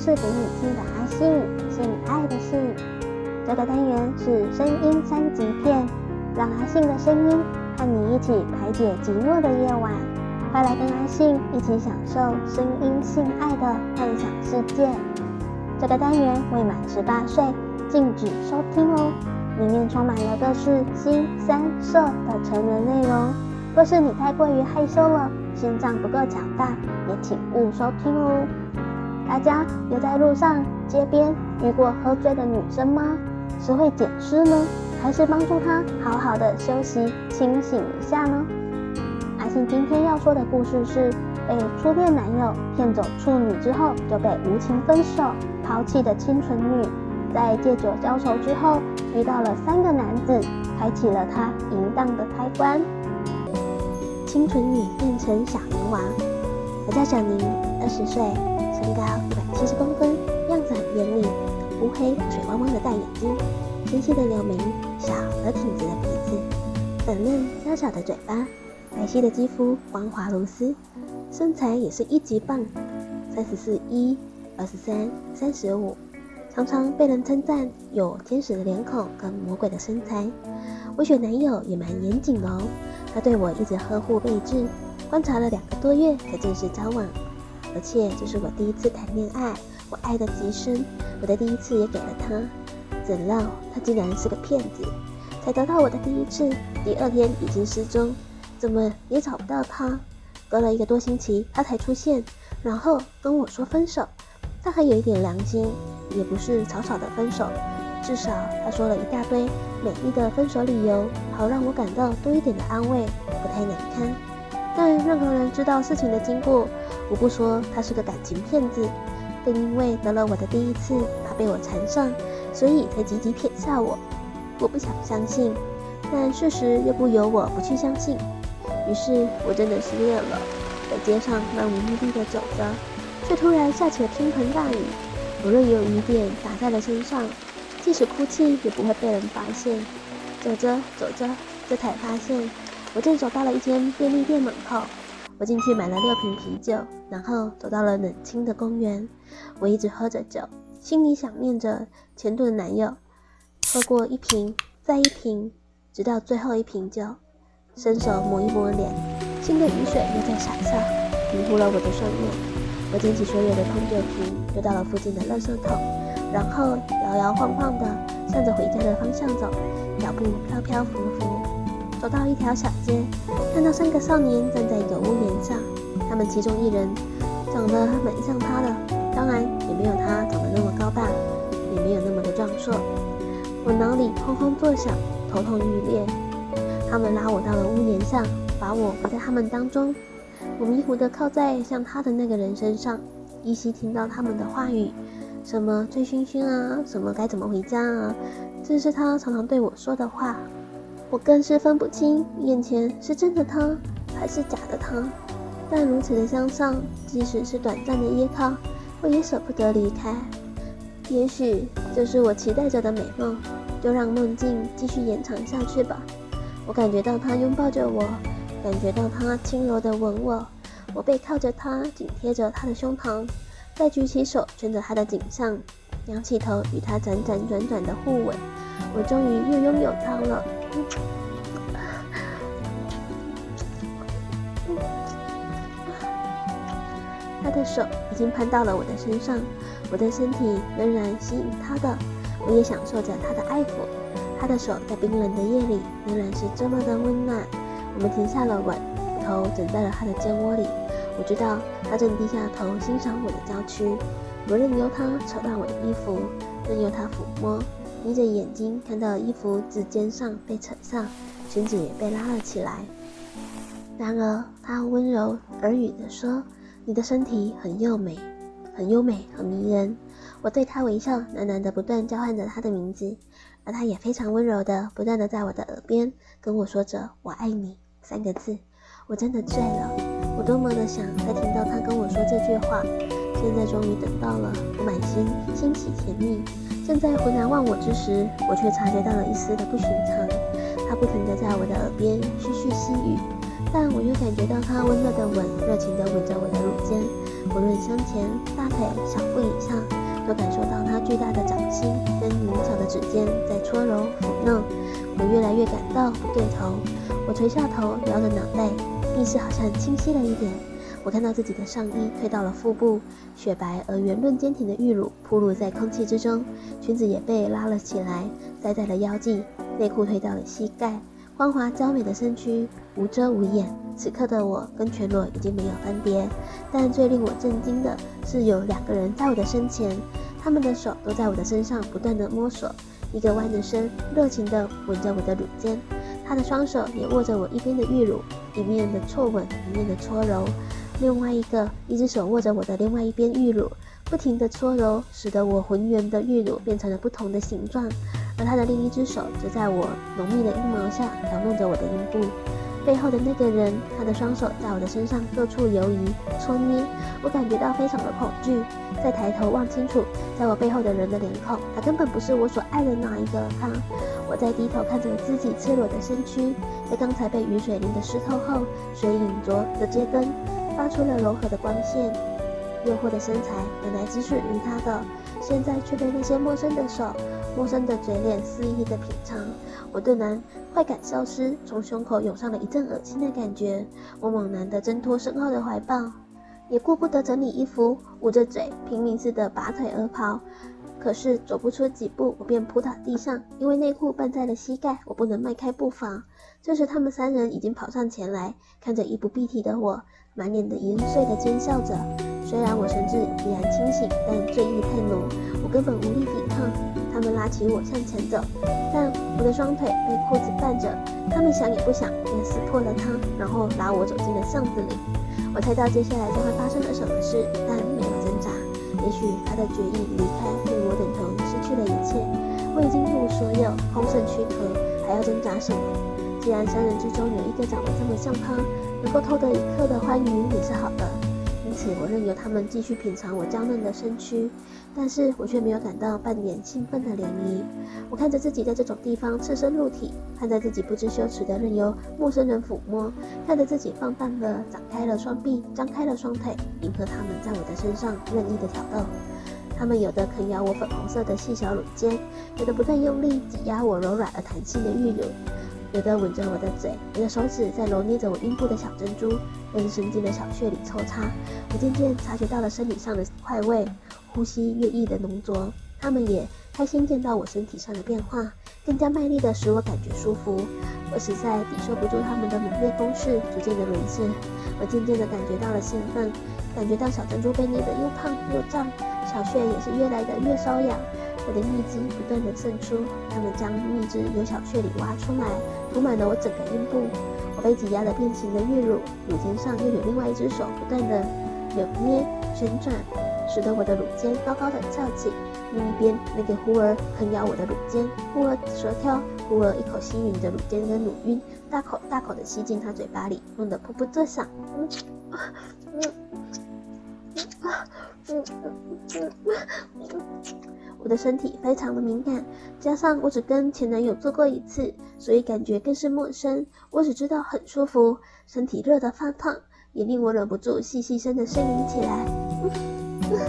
是给你听的阿信，信爱的信。这个单元是声音三级片，让阿信的声音和你一起排解寂寞的夜晚。快来跟阿信一起享受声音性爱的幻想世界。这个单元未满十八岁禁止收听哦，里面充满了各式新三色的成人内容。若是你太过于害羞了，心脏不够强大，也请勿收听哦。大家有在路上、街边遇过喝醉的女生吗？是会捡尸呢，还是帮助她好好的休息、清醒一下呢？阿信今天要说的故事是被初恋男友骗走处女之后，就被无情分手、抛弃的清纯女，在借酒浇愁之后，遇到了三个男子，开启了她淫荡的开关。清纯女变成小淫王，我叫小宁，二十岁，身高一百七十公分，样子很艳丽，乌黑水汪汪的大眼睛，纤细的柳眉，小而挺直的鼻子，粉嫩娇小的嘴巴，白皙的肌肤光滑如丝，身材也是一级棒，三十四一，二十三，三十五，常常被人称赞有天使的脸孔跟魔鬼的身材。我选男友也蛮严谨的哦。他对我一直呵护备至，观察了两个多月才正式交往，而且这是我第一次谈恋爱，我爱得极深，我的第一次也给了他，怎料他竟然是个骗子，才得到我的第一次，第二天已经失踪，怎么也找不到他，隔了一个多星期他才出现，然后跟我说分手，他还有一点良心，也不是草草的分手。至少他说了一大堆美丽的分手理由，好让我感到多一点的安慰，不太难堪。但任何人知道事情的经过，我不说他是个感情骗子，更因为得了我的第一次，他被我缠上，所以才积极撇下我。我不想相信，但事实又不由我不去相信。于是我真的失恋了，在街上漫无目的的走着，却突然下起了倾盆大雨，无论有雨点打在了身上。即使哭泣也不会被人发现。走着走着，这才发现我正走到了一间便利店门口。我进去买了六瓶啤酒，然后走到了冷清的公园。我一直喝着酒，心里想念着前度的男友。喝过一瓶，再一瓶，直到最后一瓶酒。伸手抹一抹脸，新的雨水又在洒下，迷糊了我的双眼。我捡起所有的空酒瓶，丢到了附近的垃圾桶。然后摇摇晃晃地向着回家的方向走，脚步飘飘浮浮。走到一条小街，看到三个少年站在一个屋檐上。他们其中一人长得蛮像他的，当然也没有他长得那么高大，也没有那么的壮硕。我脑里轰轰作响，头痛欲裂。他们拉我到了屋檐上，把我围在他们当中。我迷糊地靠在像他的那个人身上，依稀听到他们的话语。什么醉醺醺啊，什么该怎么回家啊，这是他常常对我说的话。我更是分不清眼前是真的他还是假的他。但如此的相像，即使是短暂的依靠，我也舍不得离开。也许这是我期待着的美梦，就让梦境继续延长下去吧。我感觉到他拥抱着我，感觉到他轻柔的吻我，我背靠着他，紧贴着他的胸膛。再举起手圈着他的颈项，仰起头与他辗辗转转的互吻，我终于又拥有他了。他的手已经攀到了我的身上，我的身体仍然吸引他的，我也享受着他的爱抚。他的手在冰冷的夜里仍然是这么的温暖。我们停下了吻，头枕在了他的肩窝里。我知道他正低下头欣赏我的娇躯，我任由他扯烂我的衣服，任由他抚摸，眯着眼睛看到衣服自肩上被扯上，裙子也被拉了起来。然而他温柔耳语地说：“你的身体很优美，很优美，很迷人。”我对他微笑，喃喃地不断叫唤着他的名字，而他也非常温柔地不断地在我的耳边跟我说着“我爱你”三个字。我真的醉了。我多么的想再听到他跟我说这句话，现在终于等到了，我满心欣喜甜蜜。正在浑然忘我之时，我却察觉到了一丝的不寻常。他不停地在我的耳边絮絮细语，但我又感觉到他温热的吻，热情地吻着我的乳尖，无论胸前、大腿、小腹以上，都感受到他巨大的掌心跟灵巧的指尖在搓揉抚弄。我越来越感到不对头，我垂下头，摇着脑袋，意识好像清晰了一点。我看到自己的上衣退到了腹部，雪白而圆润坚挺的玉乳铺露在空气之中，裙子也被拉了起来，塞在了腰际，内裤退到了膝盖。光滑娇美的身躯，无遮无掩。此刻的我跟全裸已经没有分别，但最令我震惊的是，有两个人在我的身前，他们的手都在我的身上不断地摸索。一个弯着身，热情地吻着我的乳尖，他的双手也握着我一边的玉乳，一面的错吻，一面的搓揉。另外一个，一只手握着我的另外一边玉乳，不停地搓揉，使得我浑圆的玉乳变成了不同的形状。而他的另一只手则在我浓密的阴毛下挑弄着我的阴部，背后的那个人，他的双手在我的身上各处游移、搓捏，我感觉到非常的恐惧。再抬头望清楚，在我背后的人的脸孔，他根本不是我所爱的那一个他。我在低头看着自己赤裸的身躯，在刚才被雨水淋得湿透后，水影着的街灯发出了柔和的光线。诱惑的身材本来只属于他的，现在却被那些陌生的手。陌生的嘴脸肆意的品尝，我顿然快感消失，从胸口涌上了一阵恶心的感觉。我猛然的挣脱身后的怀抱，也顾不得整理衣服，捂着嘴拼命似的拔腿而跑。可是走不出几步，我便扑倒地上，因为内裤绊在了膝盖，我不能迈开步伐。这时，他们三人已经跑上前来，看着衣不蔽体的我，满脸的淫碎的奸笑着。虽然我神志已然清醒，但醉意太浓，我根本无力抵抗。他们拉起我向前走，但我的双腿被裤子绊着，他们想也不想便撕破了它，然后拉我走进了巷子里。我猜到接下来将会发生了什么事，但。也许他的决意离开，令我等同失去了一切。我已经一无所有，空剩躯壳，还要挣扎什么？既然三人之中有一个长得这么像他，能够偷得一刻的欢愉也是好的。此，我任由他们继续品尝我娇嫩的身躯。但是我却没有感到半点兴奋的涟漪。我看着自己在这种地方赤身露体，看着自己不知羞耻的任由陌生人抚摸，看着自己放荡的展开了双臂，张开了双腿，迎合他们在我的身上任意的挑逗。他们有的啃咬我粉红色的细小乳尖，有的不断用力挤压我柔软而弹性的玉乳。有的吻着我的嘴，有的手指在揉捏着我阴部的小珍珠，更伸进了小穴里抽插。我渐渐察觉到了生理上的快慰，呼吸越溢的浓浊。他们也开心见到我身体上的变化，更加卖力的使我感觉舒服。我实在抵受不住他们的猛烈攻势，逐渐的沦陷。我渐渐的感觉到了兴奋，感觉到小珍珠被捏得又烫又胀，小穴也是越来的越瘙痒。我的蜜汁不断地渗出，他们将蜜汁由小穴里挖出来，涂满了我整个阴部。我被挤压得变形的玉乳，乳尖上又有另外一只手不断地扭捏旋转，使得我的乳尖高高的翘起。另一边，那个忽儿啃咬我的乳尖，忽儿舌挑，忽儿一口吸吮着乳尖跟乳晕，大口大口地吸进他嘴巴里，弄得噗噗作响。嗯嗯嗯嗯嗯我的身体非常的敏感，加上我只跟前男友做过一次，所以感觉更是陌生。我只知道很舒服，身体热得发烫，也令我忍不住细细声的呻吟起来。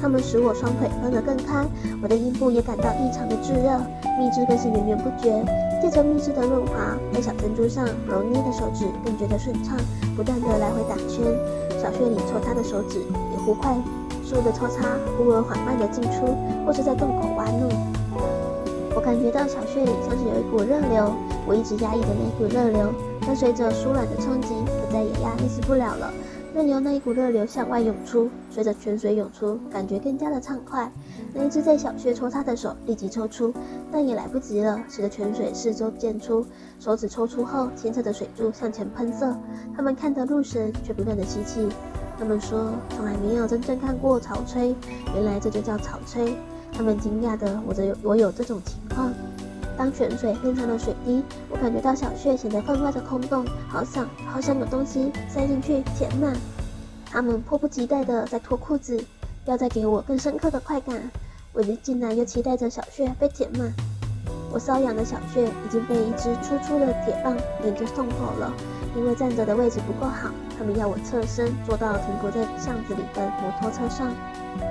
他们使我双腿分得更开，我的阴部也感到异常的炙热，蜜汁更是源源不绝。借着蜜汁的润滑，在小珍珠上揉捏的手指更觉得顺畅，不断的来回打圈，小穴里抽插的手指也忽快。速的抽插，忽而缓慢的进出，或是在洞口挖路。我感觉到小穴里像是有一股热流，我一直压抑的那股热流，但随着舒软的冲击，我再也压抑不了了。任由那一股热流向外涌出，随着泉水涌出，感觉更加的畅快。那一只在小穴抽插的手立即抽出，但也来不及了，使得泉水四周溅出。手指抽出后，清澈的水柱向前喷射，他们看得入神，却不断的吸气。他们说从来没有真正看过潮吹，原来这就叫潮吹。他们惊讶的我这我有这种情况。当泉水变成了水滴，我感觉到小穴显得分外的空洞，好想好想有东西塞进去填满。他们迫不及待的在脱裤子，要再给我更深刻的快感。我竟然又期待着小穴被填满。我瘙痒的小穴已经被一只粗粗的铁棒连着送走了。因为站着的位置不够好，他们要我侧身坐到停泊在巷子里的摩托车上。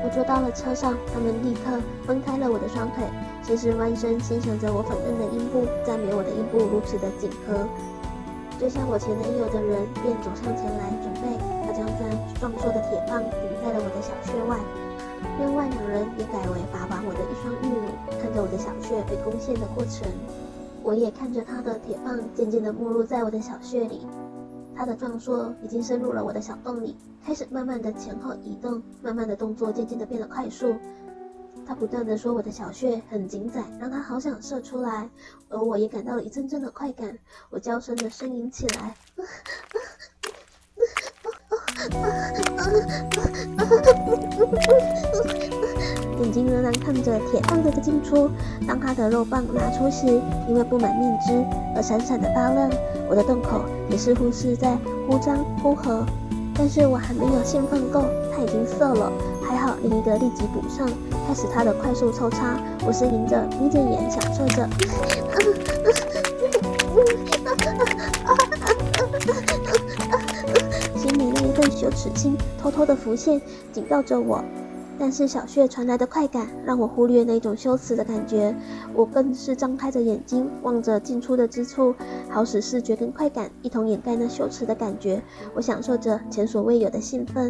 我坐到了车上，他们立刻分开了我的双腿，先是弯身欣赏着我粉嫩的阴部，赞美我的阴部如此的紧合。就像我前男友的人便走上前来准备，他将这壮硕的铁棒顶在了我的小穴外。另外两人也改为把玩我的一双玉乳，看着我的小穴被攻陷的过程。我也看着他的铁棒渐渐地没入在我的小穴里，他的壮硕已经深入了我的小洞里，开始慢慢的前后移动，慢慢的动作渐渐的变得快速。他不断地说我的小穴很紧窄，让他好想射出来，而我也感到了一阵阵的快感，我娇声的呻吟起来。眼睛仍然看着铁棒的进出。当他的肉棒拿出时，因为布满蜜汁而闪闪的发亮。我的洞口也似乎是在忽张忽合，但是我还没有兴奋够，他已经射了。还好另一个立即补上，开始他的快速抽插。我是迎着眯着眼享受着。心里那一份羞耻心偷偷的浮现，警告着我。但是小穴传来的快感让我忽略那种羞耻的感觉，我更是张开着眼睛望着进出的之处，好使视觉跟快感一同掩盖那羞耻的感觉。我享受着前所未有的兴奋。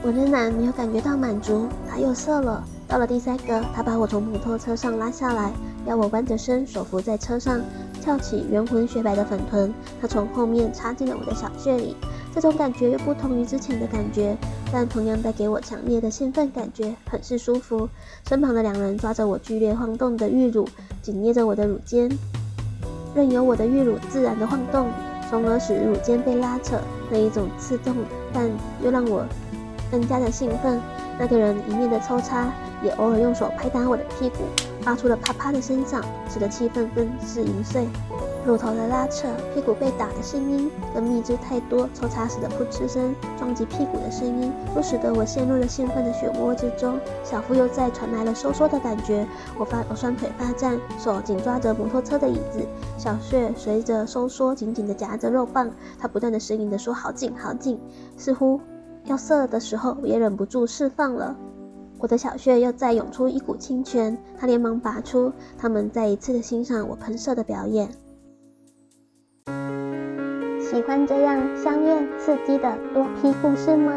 我仍然没有感觉到满足，他又射了。到了第三个，他把我从摩托车上拉下来，要我弯着身手扶在车上，翘起圆浑雪白的粉臀，他从后面插进了我的小穴里。这种感觉又不同于之前的感觉，但同样带给我强烈的兴奋感觉，很是舒服。身旁的两人抓着我剧烈晃动的玉乳，紧捏着我的乳尖，任由我的玉乳自然的晃动，从而使乳尖被拉扯。那一种刺痛，但又让我更加的兴奋。那个人一面的抽插，也偶尔用手拍打我的屁股，发出了啪啪的声响，使得气氛更是淫碎。乳头的拉扯，屁股被打的声音，跟蜜汁太多抽插时的噗嗤声，撞击屁股的声音，都使得我陷入了兴奋的漩涡之中。小腹又再传来了收缩的感觉，我发我双腿发颤，手紧抓着摩托车的椅子，小穴随着收缩紧紧的夹着肉棒，他不断的呻吟的说好紧好紧，似乎要射的时候，我也忍不住释放了。我的小穴又再涌出一股清泉，他连忙拔出，他们再一次的欣赏我喷射的表演。喜欢这样香艳刺激的多 P 故事吗？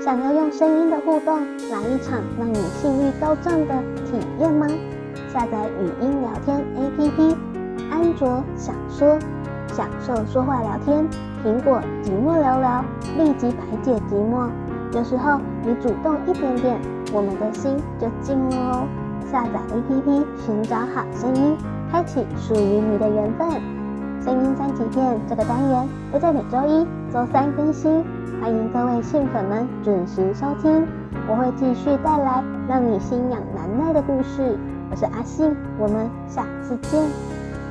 想要用声音的互动来一场让你性欲高涨的体验吗？下载语音聊天 APP，安卓想说，享受说话聊天；苹果寂寞聊聊，立即排解寂寞。有时候你主动一点点，我们的心就静了哦。下载 APP，寻找好声音，开启属于你的缘分。声音三级片这个单元会在每周一、周三更新，欢迎各位信粉们准时收听。我会继续带来让你心痒难耐的故事。我是阿信，我们下次见。